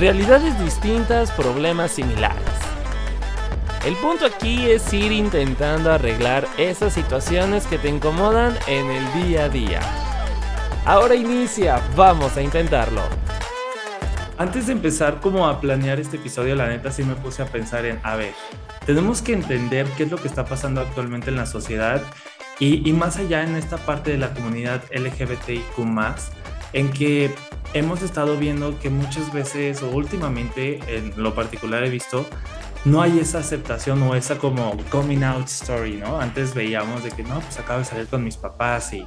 Realidades distintas, problemas similares. El punto aquí es ir intentando arreglar esas situaciones que te incomodan en el día a día. Ahora inicia, vamos a intentarlo. Antes de empezar como a planear este episodio, la neta sí me puse a pensar en, a ver, tenemos que entender qué es lo que está pasando actualmente en la sociedad y, y más allá en esta parte de la comunidad LGBTIQ en que hemos estado viendo que muchas veces o últimamente en lo particular he visto no hay esa aceptación o esa como coming out story, ¿no? Antes veíamos de que no, pues acabo de salir con mis papás y,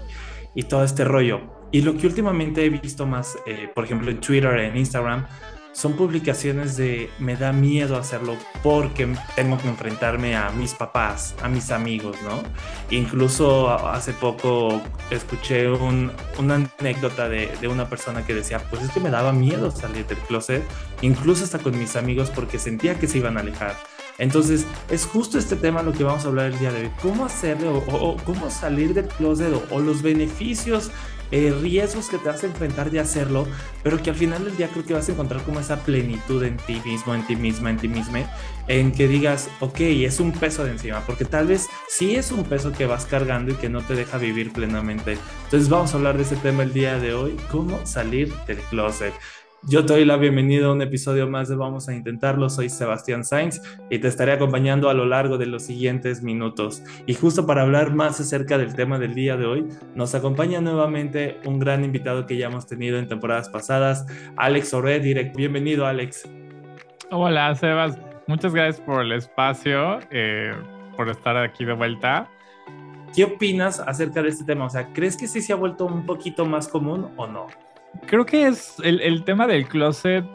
y todo este rollo. Y lo que últimamente he visto más, eh, por ejemplo, en Twitter, en Instagram, son publicaciones de me da miedo hacerlo porque tengo que enfrentarme a mis papás, a mis amigos, ¿no? Incluso hace poco escuché una anécdota de, de, una persona que decía, pues es que me daba miedo salir del closet, incluso hasta con mis amigos porque sentía que se iban a alejar. Entonces, es justo este tema lo que vamos a hablar el día de hoy. ¿Cómo hacerlo o, cómo salir del closet o, o los beneficios eh, riesgos que te vas a enfrentar de hacerlo, pero que al final del día creo que vas a encontrar como esa plenitud en ti mismo, en ti misma, en ti misma, en que digas, ok, es un peso de encima, porque tal vez sí es un peso que vas cargando y que no te deja vivir plenamente. Entonces vamos a hablar de ese tema el día de hoy, cómo salir del closet. Yo te doy la bienvenida a un episodio más de Vamos a Intentarlo. Soy Sebastián Sainz y te estaré acompañando a lo largo de los siguientes minutos. Y justo para hablar más acerca del tema del día de hoy, nos acompaña nuevamente un gran invitado que ya hemos tenido en temporadas pasadas, Alex Oré, direct. Bienvenido, Alex. Hola, Sebas. Muchas gracias por el espacio, eh, por estar aquí de vuelta. ¿Qué opinas acerca de este tema? O sea, ¿crees que sí se ha vuelto un poquito más común o no? Creo que es el, tema del closet,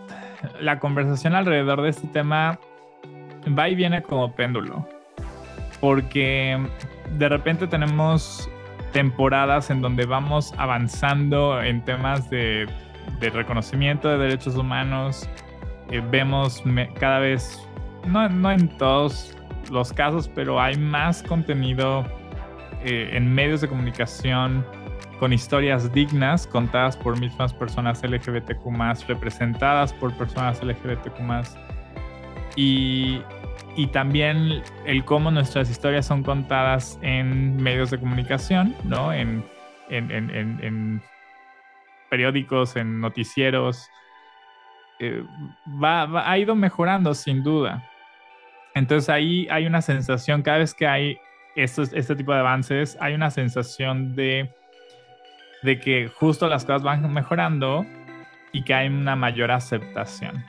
la conversación alrededor de este tema va y viene como péndulo. Porque de repente tenemos temporadas en donde vamos avanzando en temas de, reconocimiento de derechos humanos. Eh, vemos cada vez, no, no, en todos los casos, pero hay más contenido eh, en medios de comunicación con historias dignas contadas por mismas personas LGBTQ representadas por personas LGBTQ y, y también el cómo nuestras historias son contadas en medios de comunicación, ¿no? En, en, en, en periódicos, en noticieros. Eh, va, ha ido mejorando sin duda. Entonces ahí hay una sensación, cada vez que hay estos, este tipo de avances, hay una sensación de de que justo las cosas van mejorando y que hay una mayor aceptación.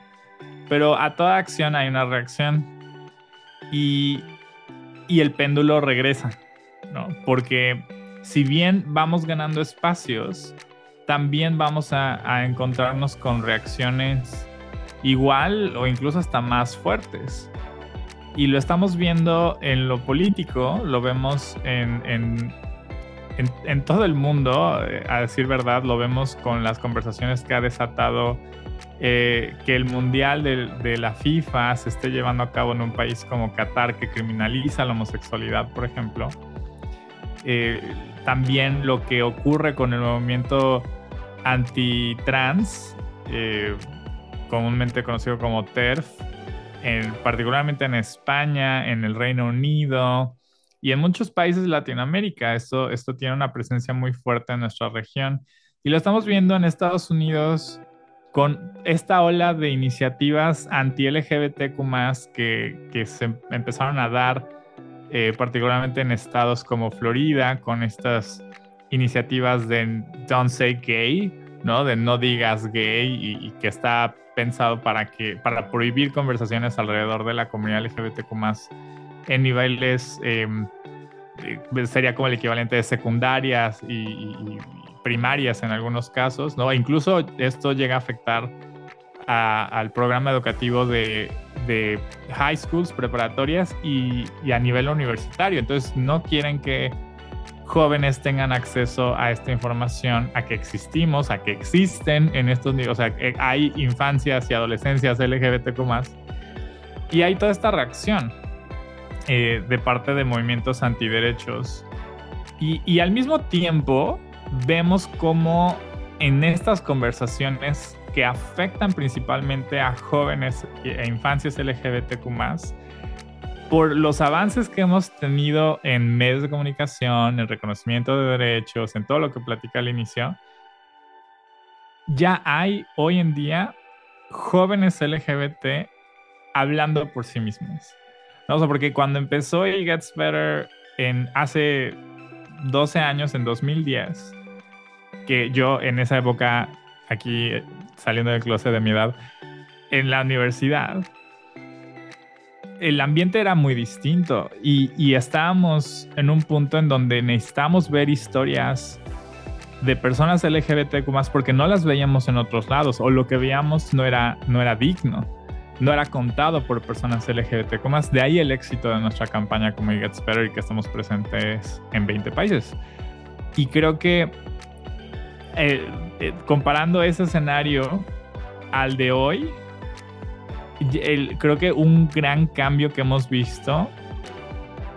Pero a toda acción hay una reacción y, el péndulo regresa, ¿no? Porque si bien vamos ganando espacios, también vamos a, encontrarnos con reacciones igual o incluso hasta más fuertes. Y lo estamos viendo en lo político, lo vemos en en, todo el mundo, eh, a decir verdad, lo vemos con las conversaciones que ha desatado eh, que el Mundial de, la FIFA se esté llevando a cabo en un país como Qatar que criminaliza la homosexualidad, por ejemplo. Eh, también lo que ocurre con el movimiento anti-trans, comúnmente conocido como TERF, particularmente en España, en el Reino Unido, y en muchos países de Latinoamérica esto, esto tiene una presencia muy fuerte en nuestra región. Y lo estamos viendo en Estados Unidos con esta ola de iniciativas anti-LGBTQ que, que se empezaron a dar, eh, particularmente en estados como Florida, con estas iniciativas de Don't Say Gay, ¿no? De no digas gay y, y, que está pensado para, que, para prohibir conversaciones alrededor de la comunidad LGBTQ en niveles, eh, sería como el equivalente de secundarias y, primarias en algunos casos, ¿no? incluso esto llega a afectar al programa educativo de, high schools, preparatorias y, y, a nivel universitario. Entonces no quieren que jóvenes tengan acceso a esta información, a que existimos, a que existen en estos niveles, o sea, hay infancias y adolescencias LGBTQ y hay toda esta reacción. Eh, de parte de movimientos antiderechos. Y, y al mismo tiempo vemos cómo en estas conversaciones que afectan principalmente a jóvenes e infancias LGBTQ por los avances que hemos tenido en medios de comunicación, en reconocimiento de derechos, en todo lo que platica al inicio, ya hay hoy en día jóvenes LGBT hablando por sí mismos. ¿No? O porque cuando empezó It Gets Better en hace 12 años, en 2010, que yo en esa época, aquí saliendo del closet de mi edad, en la universidad, el ambiente era muy distinto y, estábamos en un punto en donde necesitamos ver historias de personas LGBTQ porque no las veíamos en otros lados o lo que veíamos no era, no era digno, no era contado por personas LGBTQ más. De ahí el éxito de nuestra campaña como It Gets Better y que estamos presentes en 20 países. Y creo que eh, eh, comparando ese escenario al de hoy, creo que un gran cambio que hemos visto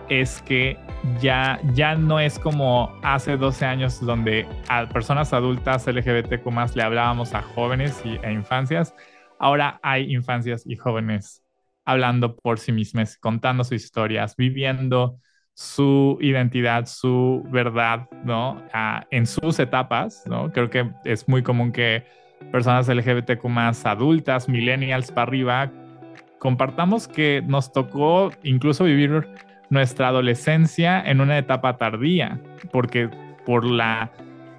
es que ya, ya no es como hace 12 años donde a personas adultas LGBTQ le hablábamos a jóvenes y, e infancias. Ahora hay infancias y jóvenes hablando por sí mismas, contando sus historias, viviendo su identidad, su verdad, ¿no? Ah, en sus etapas, ¿no? Creo que es muy común que personas LGBTQ más adultas, millennials para arriba, compartamos que nos tocó incluso vivir nuestra adolescencia en una etapa tardía, porque por la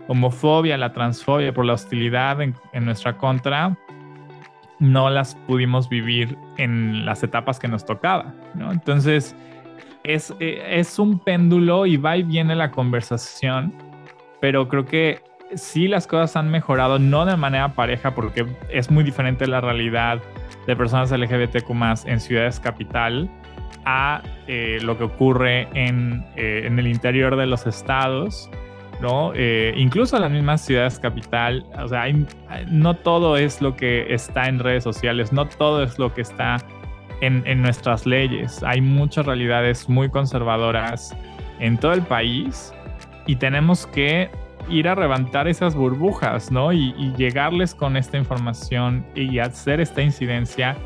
homofobia, la transfobia, por la hostilidad en, nuestra contra, no las pudimos vivir en las etapas que nos tocaba, ¿no? Entonces, es, eh, es un péndulo y va y viene la conversación, pero creo que sí las cosas han mejorado, no de manera pareja, porque es muy diferente la realidad de personas LGBTQ en ciudades capital a eh, lo que ocurre en, eh, en, el interior de los estados, ¿no? Eh, incluso las mismas ciudades capital, o sea, no todo es lo que está en redes sociales, no todo es lo que está en, en nuestras leyes. Hay muchas realidades muy conservadoras en todo el país y tenemos que ir a levantar esas burbujas, ¿no? Y, y, llegarles con esta información y hacer esta incidencia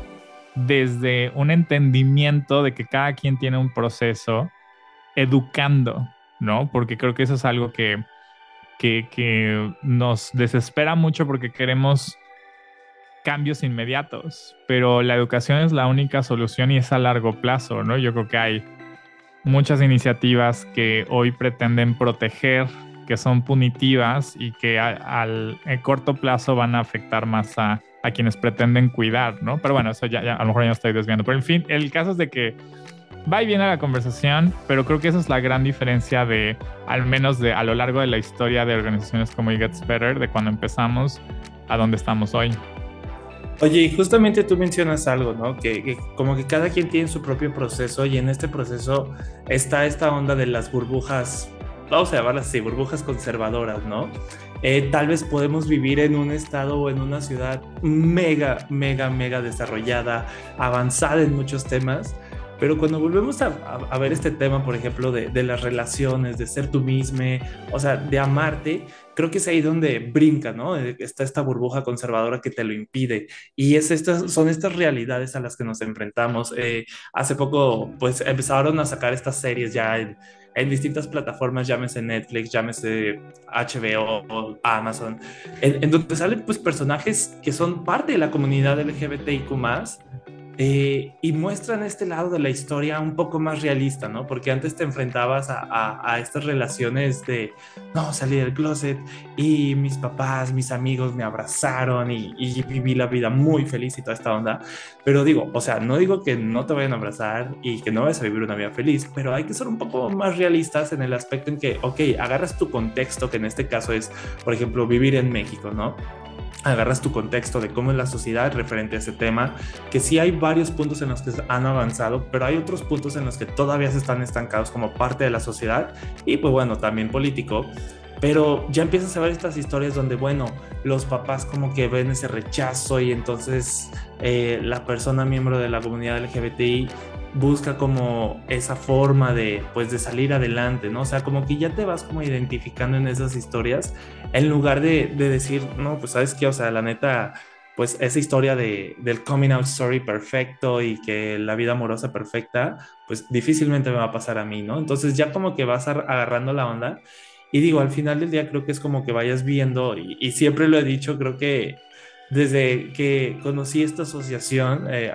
desde un entendimiento de que cada quien tiene un proceso educando, ¿no? Porque creo que eso es algo que, que, que nos desespera mucho porque queremos cambios inmediatos, pero la educación es la única solución y es a largo plazo, ¿no? Yo creo que hay muchas iniciativas que hoy pretenden proteger que son punitivas y que al corto plazo van a afectar más a, a, quienes pretenden cuidar, ¿no? Pero bueno, eso ya, a lo mejor ya estoy desviando. Pero en fin, el caso es de que va y viene la conversación, pero creo que esa es la gran diferencia de, al menos de a lo largo de la historia de organizaciones como It Gets Better, de cuando empezamos a donde estamos hoy. Oye, y justamente tú mencionas algo, ¿no? Que, que, como que cada quien tiene su propio proceso y en este proceso está esta onda de las burbujas vamos a llamarlas así, burbujas conservadoras, ¿no? Eh, tal vez podemos vivir en un estado o en una ciudad mega, mega, mega desarrollada, avanzada en muchos temas, pero cuando volvemos a, a, ver este tema, por ejemplo, de, de, las relaciones, de ser tú mismo, o sea, de amarte, creo que es ahí donde brinca, ¿no? Eh, está esta burbuja conservadora que te lo impide. Y es estas, son estas realidades a las que nos enfrentamos. Eh, hace poco, pues empezaron a sacar estas series ya en, en distintas plataformas, llámese Netflix, llámese HBO o Amazon, en, en, donde salen pues personajes que son parte de la comunidad LGBTIQ eh, y muestran este lado de la historia un poco más realista, ¿no? Porque antes te enfrentabas a, a, estas relaciones de, no, salí del closet y mis papás, mis amigos me abrazaron y, y, viví la vida muy feliz y toda esta onda. Pero digo, o sea, no digo que no te vayan a abrazar y que no vayas a vivir una vida feliz, pero hay que ser un poco más realistas en el aspecto en que, ok, agarras tu contexto, que en este caso es, por ejemplo, vivir en México, ¿no? Agarras tu contexto de cómo es la sociedad referente a ese tema, que sí hay varios puntos en los que han avanzado, pero hay otros puntos en los que todavía se están estancados como parte de la sociedad y pues bueno, también político. Pero ya empiezas a ver estas historias donde, bueno, los papás como que ven ese rechazo y entonces eh, la persona miembro de la comunidad LGBTI busca como esa forma de, pues, de salir adelante, ¿no? O sea, como que ya te vas como identificando en esas historias, en lugar de, de decir, no, pues, ¿sabes qué? O sea, la neta, pues esa historia de, del coming out story perfecto y que la vida amorosa perfecta, pues difícilmente me va a pasar a mí, ¿no? Entonces ya como que vas agarrando la onda y digo, al final del día creo que es como que vayas viendo y, y siempre lo he dicho, creo que desde que conocí esta asociación, eh,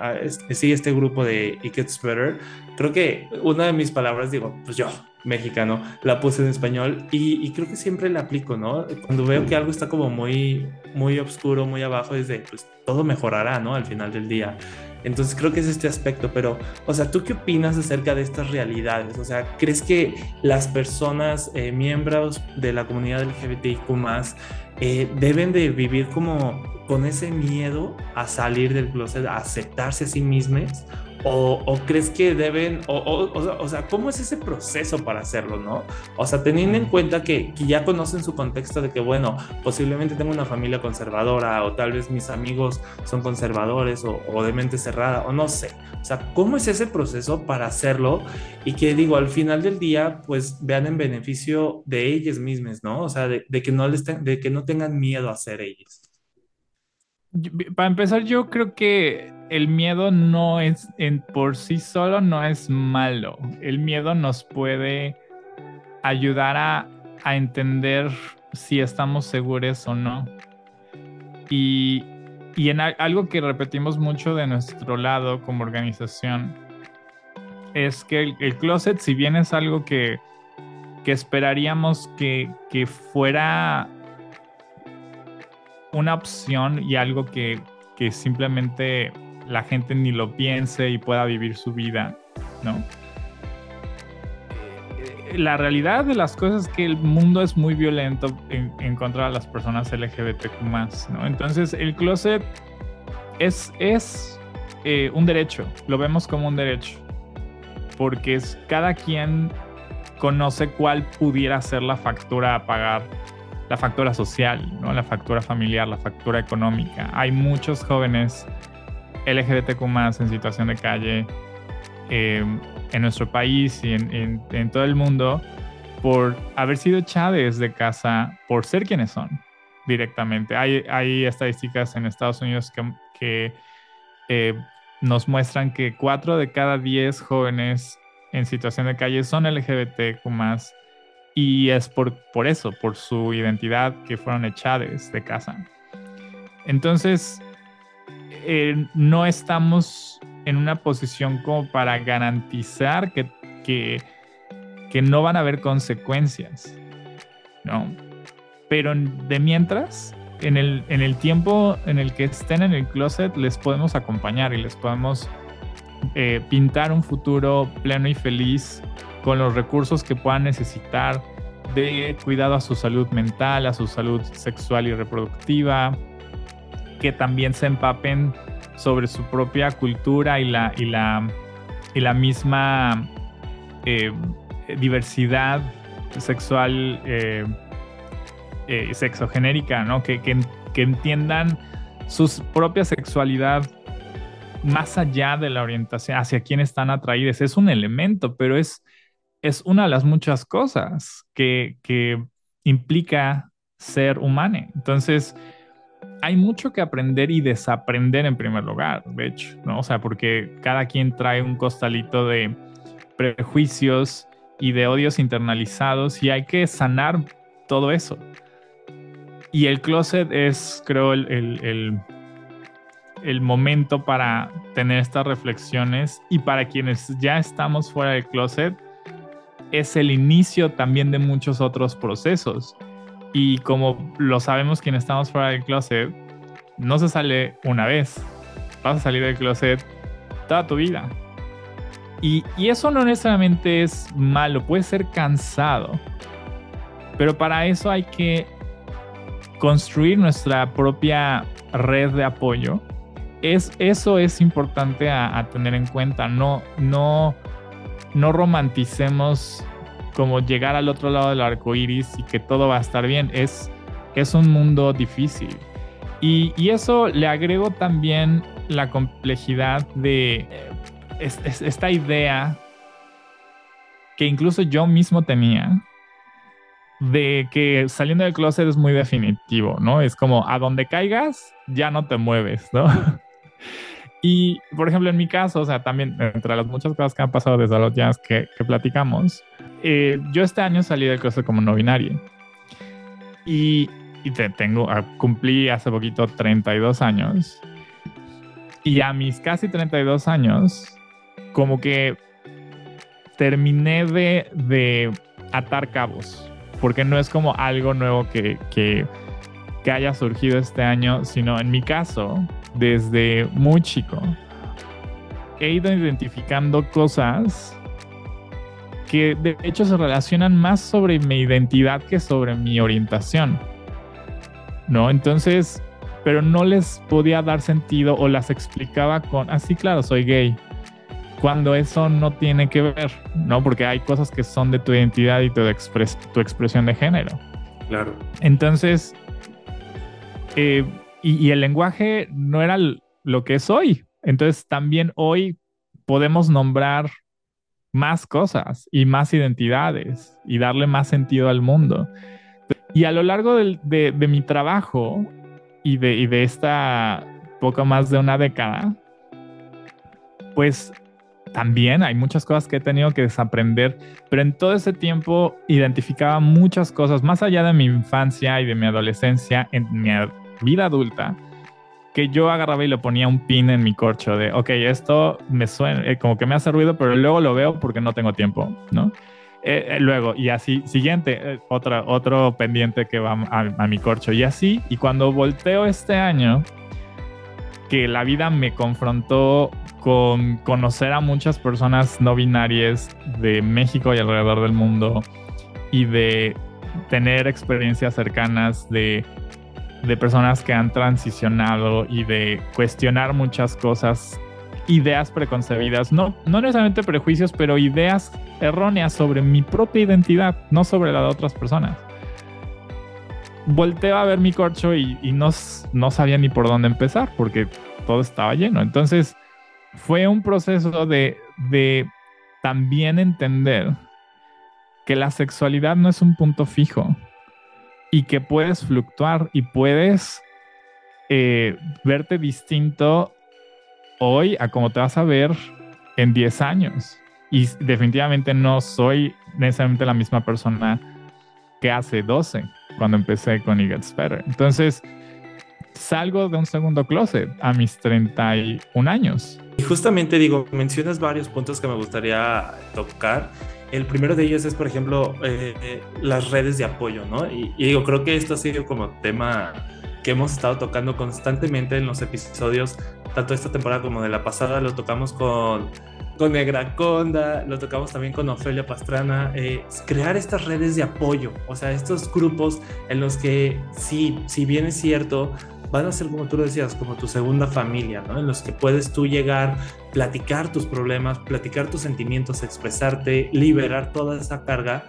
sí, este grupo de It Gets Better, creo que una de mis palabras, digo, pues yo, mexicano, la puse en español y, creo que siempre la aplico, ¿no? Cuando veo que algo está como muy, muy oscuro, muy abajo, es de, pues todo mejorará, ¿no? Al final del día. Entonces creo que es este aspecto, pero, o sea, ¿tú qué opinas acerca de estas realidades? O sea, ¿crees que las personas, eh, miembros de la comunidad LGBTIQ eh, deben de vivir como con ese miedo a salir del closet, a aceptarse a sí mismos? O, crees que deben, o, o, sea, ¿cómo es ese proceso para hacerlo, no? O sea, teniendo en cuenta que, que, ya conocen su contexto de que, bueno, posiblemente tengo una familia conservadora, o tal vez mis amigos son conservadores, o, de mente cerrada, o no sé. O sea, ¿cómo es ese proceso para hacerlo? Y que digo, al final del día, pues vean en beneficio de ellas mismas, ¿no? O sea, de, de que, no les de que no tengan miedo a ser ellas. Para empezar, yo creo que el miedo no es, en, por sí solo no es malo. El miedo nos puede ayudar a, entender si estamos seguros o no. Y, en algo que repetimos mucho de nuestro lado como organización es que el, closet, si bien es algo que, esperaríamos que, que fuera una opción y algo que, que simplemente la gente ni lo piense y pueda vivir su vida, ¿no? Eh, la realidad de las cosas es que el mundo es muy violento en, contra de las personas LGBTQ ¿no? Entonces el closet es, es eh, un derecho, lo vemos como un derecho, porque es, cada quien conoce cuál pudiera ser la factura a pagar la factura social, ¿no? la factura familiar, la factura económica. Hay muchos jóvenes LGBTQ en situación de calle em, en nuestro país y en, todo el mundo por haber sido echados de casa por ser quienes son directamente. Hay, hay estadísticas en Estados Unidos que, eh, nos muestran que 4 de cada 10 jóvenes en situación de calle son LGBTQ y es por, por eso, por su identidad que fueron echadas de casa. Entonces, eh, no estamos en una posición como para garantizar que, que, que, no van a haber consecuencias, ¿no? Pero de mientras, en el, en el tiempo en el que estén en el closet, les podemos acompañar y les podemos eh, pintar un futuro pleno y feliz con los recursos que puedan necesitar de cuidado a su salud mental, a su salud sexual y reproductiva, que también se empapen sobre su propia cultura y la, y la, y la misma eh, diversidad sexual eh, eh, sexogenérica, ¿no? Que, que, que entiendan su propia sexualidad más allá de la orientación, hacia quién están atraídos. Es un elemento, pero es, es una de las muchas cosas que, implica ser humano. Entonces, hay mucho que aprender y desaprender en primer lugar, de hecho, ¿no? O sea, porque cada quien trae un costalito de prejuicios y de odios internalizados y hay que sanar todo eso. Y el closet es, creo, el, el, el momento para tener estas reflexiones y para quienes ya estamos fuera del closet, es el inicio también de muchos otros procesos. Y como lo sabemos quienes estamos fuera del closet, no se sale una vez. Vas a salir del closet toda tu vida. Y, y eso no necesariamente es malo, puede ser cansado. Pero para eso hay que construir nuestra propia red de apoyo. Es, eso es importante a, a tener en cuenta. No, no no romanticemos como llegar al otro lado del arco iris y que todo va a estar bien. Es, es un mundo difícil. Y, eso le agrego también la complejidad de es, esta idea que incluso yo mismo tenía de que saliendo del closet es muy definitivo, ¿no? Es como a donde caigas ya no te mueves, ¿no? y por ejemplo, en mi caso, o sea, también entre las muchas cosas que han pasado desde los días que, que platicamos, eh, yo este año salí del closet como no binario. Y, y te, tengo, ah, cumplí hace poquito 32 años. Y a mis casi 32 años, como que terminé de, de atar cabos porque no es como algo nuevo que, que, que haya surgido este año, sino en mi caso, desde muy chico, he ido identificando cosas que de hecho se relacionan más sobre mi identidad que sobre mi orientación. ¿No? Entonces, pero no les podía dar sentido o las explicaba con, así ah, claro, soy gay cuando eso no tiene que ver, ¿no? Porque hay cosas que son de tu identidad y tu, tu expresión de género. Claro. Entonces, eh, y, el lenguaje no era lo que es hoy. Entonces, también hoy podemos nombrar más cosas y más identidades y darle más sentido al mundo. Y a lo largo de, mi trabajo y de, y de esta poco más de una década, pues también hay muchas cosas que he tenido que desaprender, pero en todo ese tiempo identificaba muchas cosas, más allá de mi infancia y de mi adolescencia, en mi vida adulta, que yo agarraba y le ponía un pin en mi corcho de, ok, esto me suena, eh, como que me hace ruido, pero luego lo veo porque no tengo tiempo, ¿no? Eh, eh, luego, y así, siguiente, otra, otro pendiente que va a, a mi corcho, y así, y cuando volteo este año, que la vida me confrontó con conocer a muchas personas no binarias de México y alrededor del mundo y de tener experiencias cercanas de, de personas que han transicionado y de cuestionar muchas cosas, ideas preconcebidas, no, no necesariamente prejuicios, pero ideas erróneas sobre mi propia identidad, no sobre la de otras personas. Volteo a ver mi corcho y, y no, no sabía ni por dónde empezar porque todo estaba lleno. Entonces, fue un proceso de, también entender que la sexualidad no es un punto fijo y que puedes fluctuar y puedes eh, verte distinto hoy a como te vas a ver en 10 años. Y definitivamente no soy necesariamente la misma persona que hace 12 cuando empecé con It Gets Better. Entonces, salgo de un segundo closet a mis 31 años y justamente digo, mencionas varios puntos que me gustaría tocar. El primero de ellos es, por ejemplo, eh, las redes de apoyo, ¿no? Y, digo, creo que esto ha sido como tema que hemos estado tocando constantemente en los episodios, tanto esta temporada como de la pasada, lo tocamos con, con Negra Conda, lo tocamos también con Ofelia Pastrana, eh, crear estas redes de apoyo, o sea, estos grupos en los que sí, si bien es cierto, van a ser, como tú lo decías, como tu segunda familia, ¿no? En los que puedes tú llegar, platicar tus problemas, platicar tus sentimientos, expresarte, liberar toda esa carga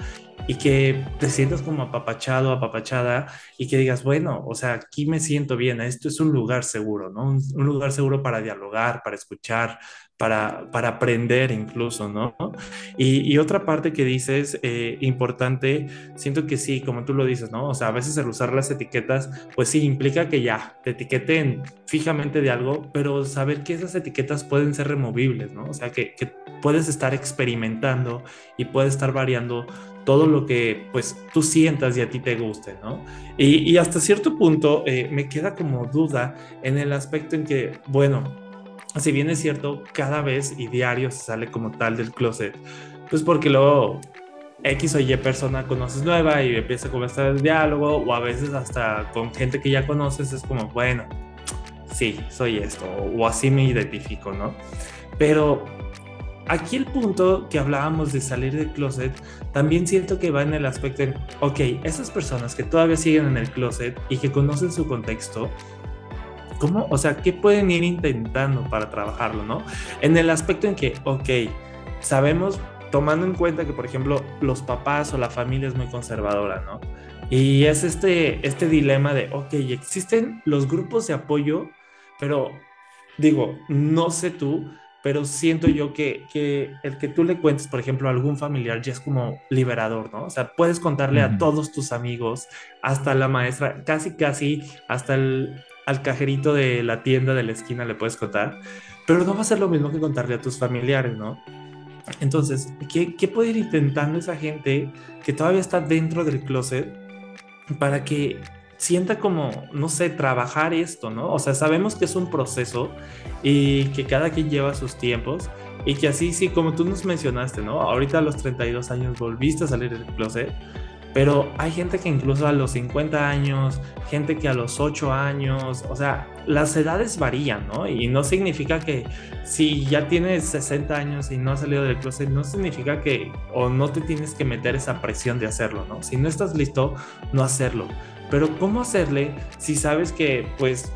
y que te sientas como apapachado, apapachada y que digas, bueno, o sea, aquí me siento bien, esto es un lugar seguro, ¿no? Un, un lugar seguro para dialogar, para escuchar, para, para aprender incluso, ¿no? Y, otra parte que dices, eh, importante, siento que sí, como tú lo dices, ¿no? O sea, a veces el usar las etiquetas, pues sí, implica que ya te etiqueten fijamente de algo, pero saber que esas etiquetas pueden ser removibles, ¿no? O sea, que, que puedes estar experimentando y puedes estar variando todo lo que pues tú sientas y a ti te guste, ¿no? Y, hasta cierto punto eh, me queda como duda en el aspecto en que, bueno, si bien es cierto, cada vez y diario se sale como tal del closet, pues porque luego X o Y persona conoces nueva y empieza a comenzar el diálogo, o a veces hasta con gente que ya conoces es como, bueno, sí, soy esto, o así me identifico, ¿no? Pero aquí el punto que hablábamos de salir del closet, también siento que va en el aspecto de, ok, esas personas que todavía siguen en el closet y que conocen su contexto, ¿cómo? O sea, ¿qué pueden ir intentando para trabajarlo, no? En el aspecto en que, ok, sabemos, tomando en cuenta que, por ejemplo, los papás o la familia es muy conservadora, ¿no? Y es este, este dilema de, ok, existen los grupos de apoyo, pero digo, no sé tú, pero siento yo que, que, el que tú le cuentes, por ejemplo, a algún familiar ya es como liberador, ¿no? O sea, puedes contarle a todos tus amigos, hasta la maestra, casi, casi, hasta el al cajerito de la tienda de la esquina le puedes contar, pero no va a ser lo mismo que contarle a tus familiares, ¿no? Entonces, ¿qué, qué puede ir intentando esa gente que todavía está dentro del closet para que sienta como, no sé, trabajar esto, ¿no? O sea, sabemos que es un proceso y que cada quien lleva sus tiempos y que así, sí, como tú nos mencionaste, ¿no? Ahorita a los 32 años volviste a salir del closet, pero hay gente que incluso a los 50 años, gente que a los 8 años, o sea, las edades varían, ¿no? Y no significa que si ya tienes 60 años y no has salido del closet, no significa que o no te tienes que meter esa presión de hacerlo, ¿no? Si no estás listo, no hacerlo. Pero ¿cómo hacerle si sabes que pues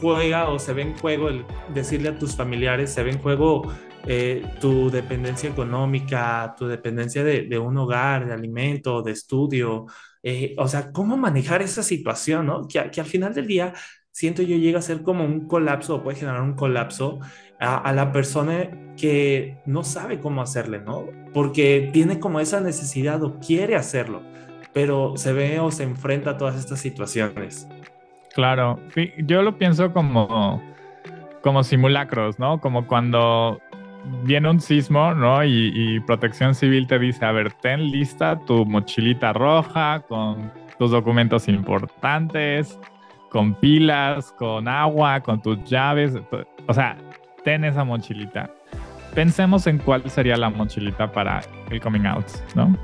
juega o se ve en juego el decirle a tus familiares, se ve en juego eh, tu dependencia económica, tu dependencia de, un hogar, de alimento, de estudio? Eh, o sea, ¿cómo manejar esa situación, no? Que, que, al final del día siento yo llega a ser como un colapso o puede generar un colapso a, a la persona que no sabe cómo hacerle, ¿no? Porque tiene como esa necesidad o quiere hacerlo pero se ve o se enfrenta a todas estas situaciones. Claro, yo lo pienso como, como simulacros, ¿no? Como cuando viene un sismo, ¿no? Y, Protección Civil te dice, a ver, ten lista tu mochilita roja con tus documentos importantes, con pilas, con agua, con tus llaves. O sea, ten esa mochilita. Pensemos en cuál sería la mochilita para el coming out, ¿no?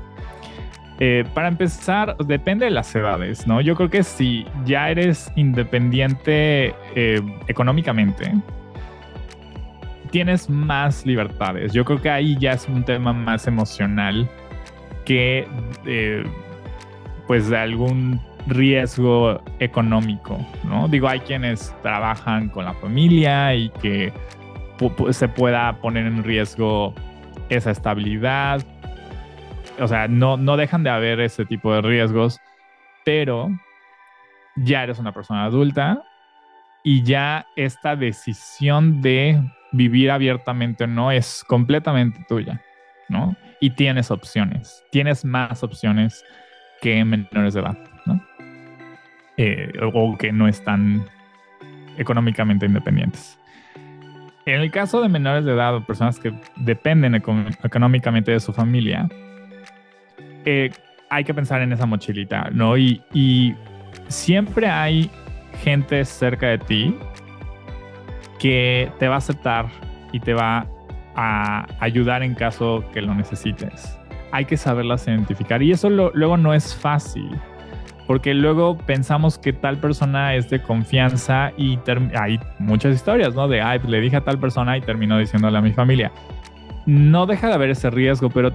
Eh, para empezar, depende de las edades, ¿no? Yo creo que si ya eres independiente eh, económicamente, tienes más libertades. Yo creo que ahí ya es un tema más emocional que, eh, pues, de algún riesgo económico, ¿no? Digo, hay quienes trabajan con la familia y que se pueda poner en riesgo esa estabilidad, o sea, no, no dejan de haber ese tipo de riesgos, pero ya eres una persona adulta y ya esta decisión de vivir abiertamente no es completamente tuya, ¿no? Y tienes opciones, tienes más opciones que menores de edad, ¿no? Eh, o que no están económicamente independientes. En el caso de menores de edad o personas que dependen económicamente de su familia, eh, hay que pensar en esa mochilita, ¿no? Y, y siempre hay gente cerca de ti que te va a aceptar y te va a ayudar en caso que lo necesites. Hay que saberlas identificar y eso luego no es fácil porque luego pensamos que tal persona es de confianza y hay muchas historias, ¿no? De, ay, le dije a tal persona y terminó diciéndole a mi familia. No deja de haber ese riesgo, pero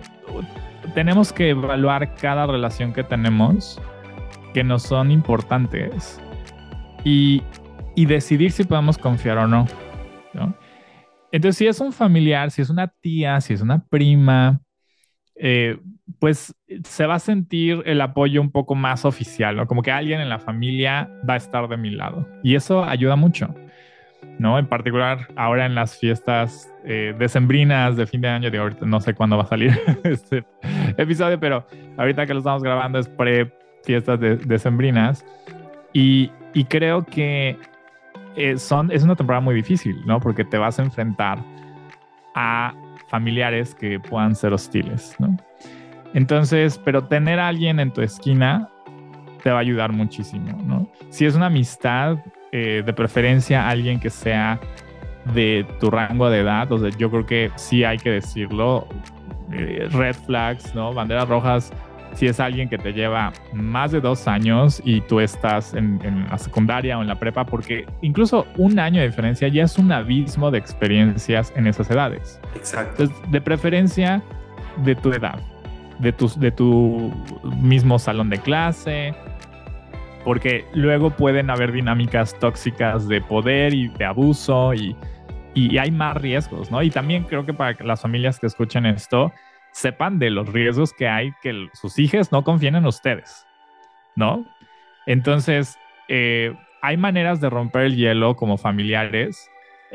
tenemos que evaluar cada relación que tenemos que nos son importantes y, decidir si podemos confiar o no, Entonces, si es un familiar, si es una tía, si es una prima, eh, pues se va a sentir el apoyo un poco más oficial, ¿no? Como que alguien en la familia va a estar de mi lado. Y eso ayuda mucho. ¿No? En particular ahora en las fiestas eh, decembrinas de fin de año, de ahorita no sé cuándo va a salir este episodio, pero ahorita que lo estamos grabando es pre fiestas de, decembrinas y, y, creo que eh, son, es una temporada muy difícil, ¿no? Porque te vas a enfrentar a familiares que puedan ser hostiles, ¿no? Entonces, pero tener a alguien en tu esquina te va a ayudar muchísimo, ¿no? Si es una amistad, eh, de preferencia alguien que sea de tu rango de edad. O sea, yo creo que sí hay que decirlo. Eh, red flags, ¿no? Banderas rojas. Si es alguien que te lleva más de dos años y tú estás en, la secundaria o en la prepa, porque incluso un año de diferencia ya es un abismo de experiencias en esas edades. Exacto. Entonces, de preferencia de tu edad, de tu, de tu mismo salón de clase, porque luego pueden haber dinámicas tóxicas de poder y de abuso y, y, hay más riesgos, ¿no? Y también creo que para las familias que escuchen esto sepan de los riesgos que hay que sus hijos no confíen en ustedes, ¿no? Entonces, eh, hay maneras de romper el hielo como familiares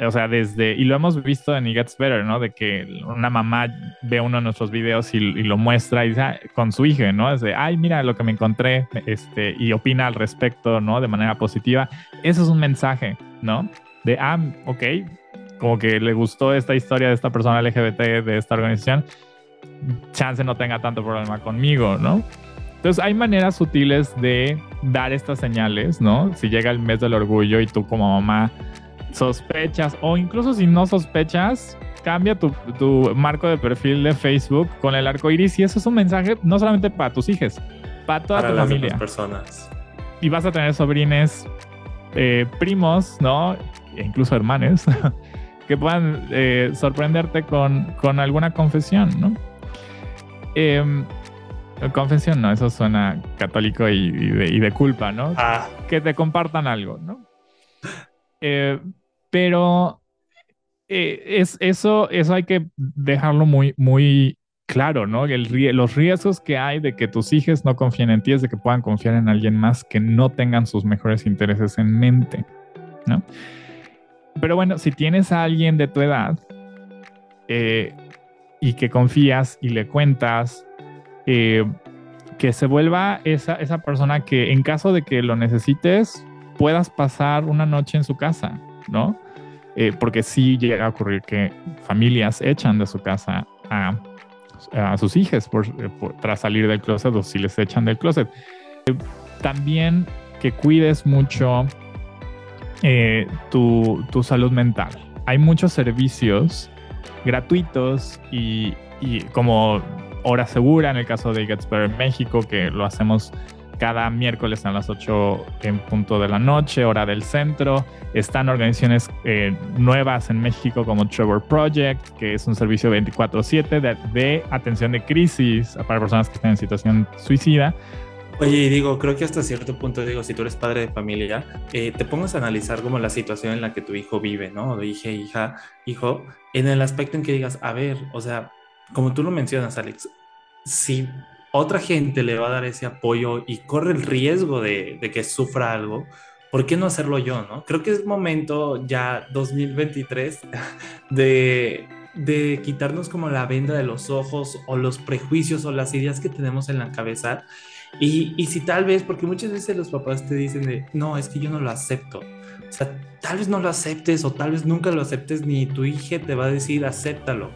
o sea, desde, y lo hemos visto en It Gets Better, ¿no? De que una mamá ve uno de nuestros videos y, lo muestra y dice, ah, con su hija, ¿no? Es de, ay, mira lo que me encontré, este, y opina al respecto, ¿no? De manera positiva. Eso es un mensaje, ¿no? De, ah, ok, como que le gustó esta historia de esta persona LGBT, de esta organización, chance no tenga tanto problema conmigo, ¿no? Entonces hay maneras sutiles de dar estas señales, ¿no? Si llega el mes del orgullo y tú como mamá sospechas o incluso si no sospechas, cambia tu, marco de perfil de Facebook con el arco iris y eso es un mensaje no solamente para tus hijos, para toda tu familia. personas. Y vas a tener sobrines, eh, primos, ¿no? E incluso hermanos que puedan eh, sorprenderte con, con, alguna confesión, ¿no? Em, confesión, no, eso suena católico y, de, culpa, ¿no? Ah. Que te compartan algo, ¿no? Eh, pero eh, es, eso, eso hay que dejarlo muy, muy claro, ¿no? Los riesgos que hay de que tus hijos no confíen en ti es de que puedan confiar en alguien más que no tengan sus mejores intereses en mente, ¿no? Pero bueno, si tienes a alguien de tu edad eh, y que confías y le cuentas, eh, que se vuelva esa, esa persona que en caso de que lo necesites, puedas pasar una noche en su casa, ¿no? Eh, porque sí llega a ocurrir que familias echan de su casa a, sus hijos por, tras salir del closet o si les echan del closet. también que cuides mucho eh, tu, salud mental. Hay muchos servicios gratuitos y, y, como Hora Segura, en el caso de Gets Better México, que lo hacemos cada miércoles a las 8 en punto de la noche, hora del centro. Están organizaciones eh, nuevas en México como Trevor Project, que es un servicio 24/7 de, atención de crisis para personas que están en situación suicida. Oye, digo, creo que hasta cierto punto, digo, si tú eres padre de familia, eh, te pongas a analizar como la situación en la que tu hijo vive, ¿no? O dije, hija, hijo, en el aspecto en que digas, a ver, o sea, como tú lo mencionas, Alex, si otra gente le va a dar ese apoyo y corre el riesgo de, de que sufra algo, ¿por qué no hacerlo yo, no? Creo que es momento ya 2023 de de quitarnos como la venda de los ojos o los prejuicios o las ideas que tenemos en la cabeza y, y, si tal vez, porque muchas veces los papás te dicen de, no, es que yo no lo acepto. O sea, tal vez no lo aceptes o tal vez nunca lo aceptes, ni tu hija te va a decir, acéptalo.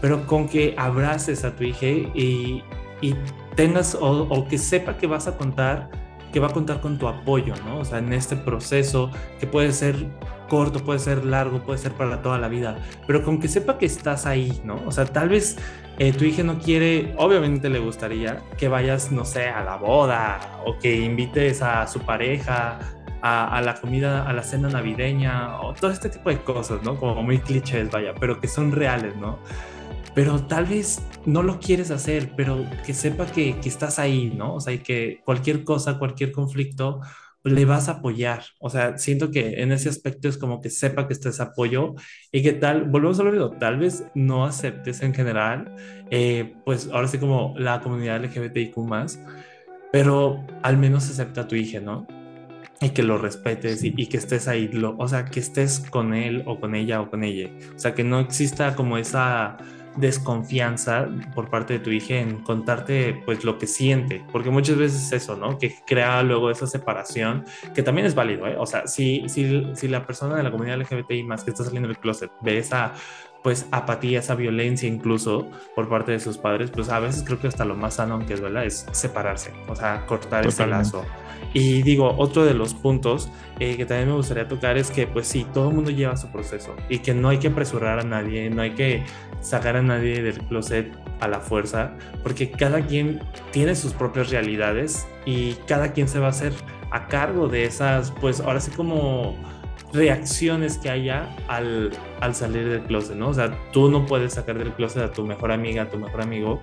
Pero con que abraces a tu hija y, y tengas, o, o, que sepa que vas a contar, que va a contar con tu apoyo, ¿no? O sea, en este proceso que puede ser corto, puede ser largo, puede ser para toda la vida, pero con que sepa que estás ahí, ¿no? O sea, tal vez eh, tu hija no quiere, obviamente le gustaría que vayas, no sé, a la boda o que invites a su pareja a, la comida, a la cena navideña o todo este tipo de cosas, ¿no? Como muy clichés, vaya, pero que son reales, ¿no? Pero tal vez no lo quieres hacer, pero que sepa que, que estás ahí, ¿no? O sea, y que cualquier cosa, cualquier conflicto, le vas a apoyar. O sea, siento que en ese aspecto es como que sepa que estás apoyo y que tal, volvemos a lo tal vez no aceptes en general, eh, pues ahora sí como la comunidad LGBTIQ más, pero al menos acepta a tu hija, ¿no? Y que lo respetes y, que estés ahí, lo, o sea, que estés con él o con ella o con ella. O sea, que no exista como esa desconfianza por parte de tu hija en contarte pues lo que siente, porque muchas veces eso, ¿no? Que crea luego esa separación, que también es válido, ¿eh? O sea, si, si, si la persona de la comunidad LGBTI más que está saliendo del closet ve esa pues apatía, esa violencia incluso por parte de sus padres, pues a veces creo que hasta lo más sano, aunque duela, es separarse, o sea, cortar ese lazo. Y digo, otro de los puntos eh, que también me gustaría tocar es que, pues sí, todo mundo lleva su proceso y que no hay que apresurar a nadie, no hay que sacar a nadie del closet a la fuerza, porque cada quien tiene sus propias realidades y cada quien se va a hacer a cargo de esas, pues ahora sí como reacciones que haya al, al salir del closet, ¿no? O sea, tú no puedes sacar del closet a tu mejor amiga, a tu mejor amigo,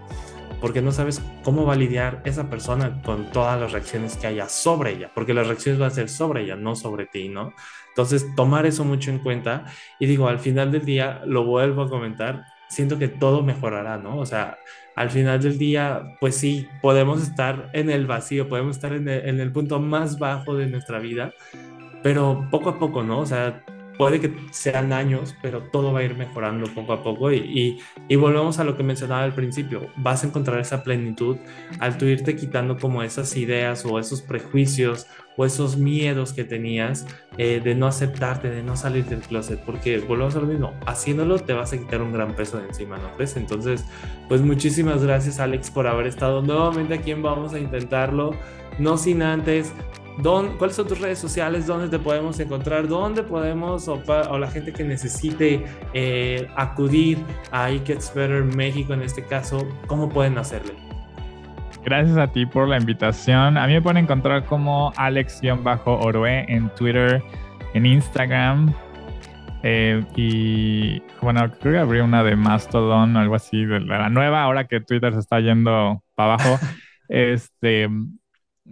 porque no sabes cómo va a lidiar esa persona con todas las reacciones que haya sobre ella, porque las reacciones van a ser sobre ella, no sobre ti, ¿no? Entonces, tomar eso mucho en cuenta y digo, al final del día, lo vuelvo a comentar, siento que todo mejorará, ¿no? O sea, al final del día, pues sí, podemos estar en el vacío, podemos estar en el, en el punto más bajo de nuestra vida, pero poco a poco, ¿no? O sea, puede que sean años, pero todo va a ir mejorando poco a poco y, y, volvemos a lo que mencionaba al principio, vas a encontrar esa plenitud al tú irte quitando como esas ideas o esos prejuicios o esos miedos que tenías eh, de no aceptarte, de no salir del closet, porque volvemos a lo mismo, haciéndolo te vas a quitar un gran peso de encima, ¿no crees? Entonces, pues muchísimas gracias Alex por haber estado nuevamente aquí en Vamos a Intentarlo, no sin antes ¿Cuáles son tus redes sociales? ¿Dónde te podemos encontrar? ¿Dónde podemos, o, la gente que necesite eh, acudir a It Gets Better México en este caso, cómo pueden hacerle? Gracias a ti por la invitación. A mí me pueden encontrar como Alex-Oroe en Twitter, en Instagram. Eh, y bueno, creo que abrí una de Mastodon o algo así, de la nueva, ahora que Twitter se está yendo para abajo. este,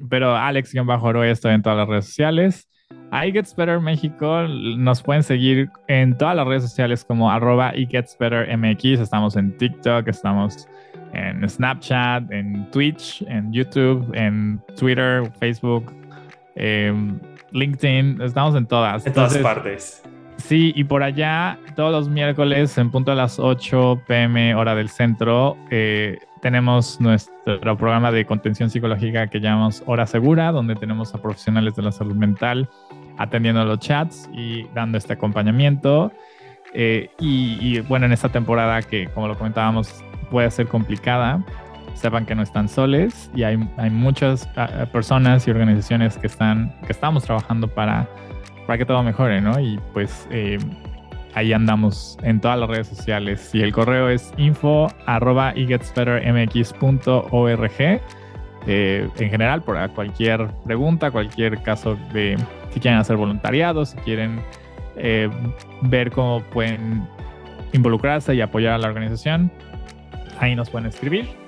pero Alex-Oroe estoy en todas las redes sociales. I Gets Better México nos pueden seguir en todas las redes sociales como arroba Gets Better MX. Estamos en TikTok, estamos en Snapchat, en Twitch, en YouTube, en Twitter, Facebook, em, LinkedIn. Estamos en todas. En todas partes. Sí, y por allá todos los miércoles en punto a las 8 pm hora del centro eh, tenemos nuestro programa de contención psicológica que llamamos Hora Segura, donde tenemos a profesionales de la salud mental atendiendo los chats y dando este acompañamiento. Eh, y, bueno, en esta temporada que, como lo comentábamos, puede ser complicada, sepan que no están soles y hay, hay muchas ah, personas y organizaciones que, están, que estamos trabajando para, para que todo mejore, ¿no? Y pues eh, ahí andamos en todas las redes sociales. Y el correo es info arroba eh, en general, por cualquier pregunta, cualquier caso de si quieren hacer voluntariado, si quieren eh, ver cómo pueden involucrarse y apoyar a la organización, ahí nos pueden escribir.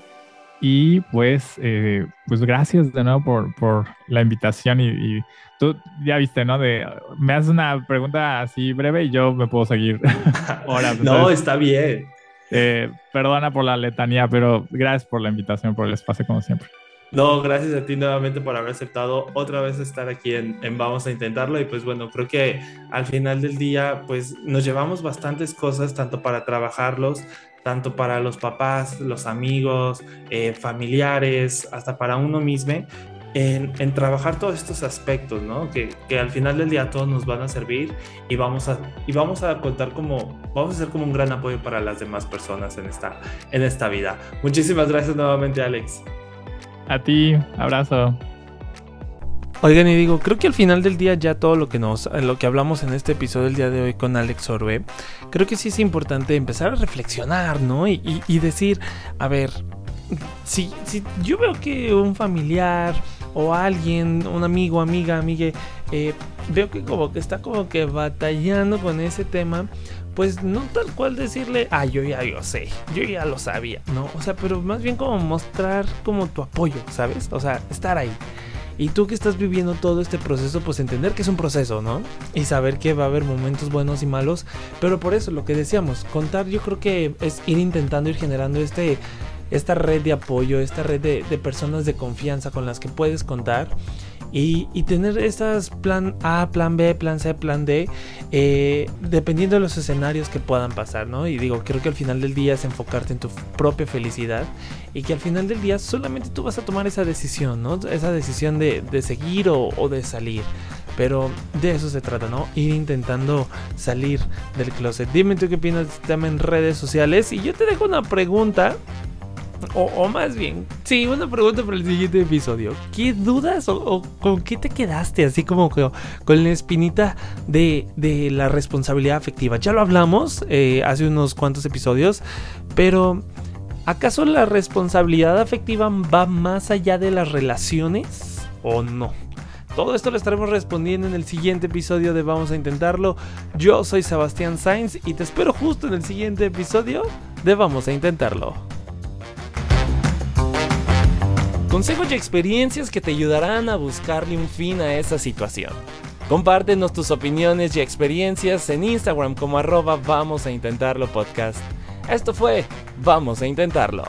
Y pues, eh, pues gracias de nuevo por, por la invitación y, tú ya viste, ¿no? De, me haces una pregunta así breve y yo me puedo seguir no, está bien. Eh, perdona por la letanía, pero gracias por la invitación, por el espacio como siempre. No, gracias a ti nuevamente por haber aceptado otra vez estar aquí en, en, Vamos a Intentarlo. Y pues bueno, creo que al final del día, pues nos llevamos bastantes cosas, tanto para trabajarlos, tanto para los papás, los amigos, eh, familiares, hasta para uno mismo, en, trabajar todos estos aspectos, ¿no? Que, que, al final del día todos nos van a servir y vamos a, y vamos a contar como, vamos a ser como un gran apoyo para las demás personas en esta, en esta vida. Muchísimas gracias nuevamente, Alex. A ti, abrazo. Oigan, y digo, creo que al final del día ya todo lo que nos lo que hablamos en este episodio del día de hoy con Alex Orbe, creo que sí es importante empezar a reflexionar, ¿no? Y, decir, a ver, si, si yo veo que un familiar o alguien, un amigo, amiga, amigue, eh, veo que como que está como que batallando con ese tema, pues no tal cual decirle, ah, yo ya yo sé, yo ya lo sabía, ¿no? O sea, pero más bien como mostrar como tu apoyo, ¿sabes? O sea, estar ahí. Y tú que estás viviendo todo este proceso, pues entender que es un proceso, ¿no? Y saber que va a haber momentos buenos y malos. Pero por eso, lo que decíamos, contar yo creo que es ir intentando ir generando este, esta red de apoyo, esta red de, de personas de confianza con las que puedes contar y, tener estas plan A, plan B, plan C, plan D, eh, dependiendo de los escenarios que puedan pasar, ¿no? Y digo, creo que al final del día es enfocarte en tu propia felicidad y que al final del día solamente tú vas a tomar esa decisión, ¿no? Esa decisión de, seguir o, o de salir. Pero de eso se trata, ¿no? Ir intentando salir del closet. Dime tú qué opinas de este tema en redes sociales. Y yo te dejo una pregunta o, más bien, sí, una pregunta para el siguiente episodio. ¿Qué dudas o, con qué te quedaste? Así como con la espinita de, la responsabilidad afectiva. Ya lo hablamos eh, hace unos cuantos episodios, pero ¿acaso la responsabilidad afectiva va más allá de las relaciones o no? Todo esto lo estaremos respondiendo en el siguiente episodio de Vamos a Intentarlo. Yo soy Sebastián Sainz y te espero justo en el siguiente episodio de Vamos a Intentarlo. Consejos y experiencias que te ayudarán a buscarle un fin a esa situación. Compártenos tus opiniones y experiencias en Instagram como arroba vamos a intentarlo podcast. Esto fue Vamos a intentarlo.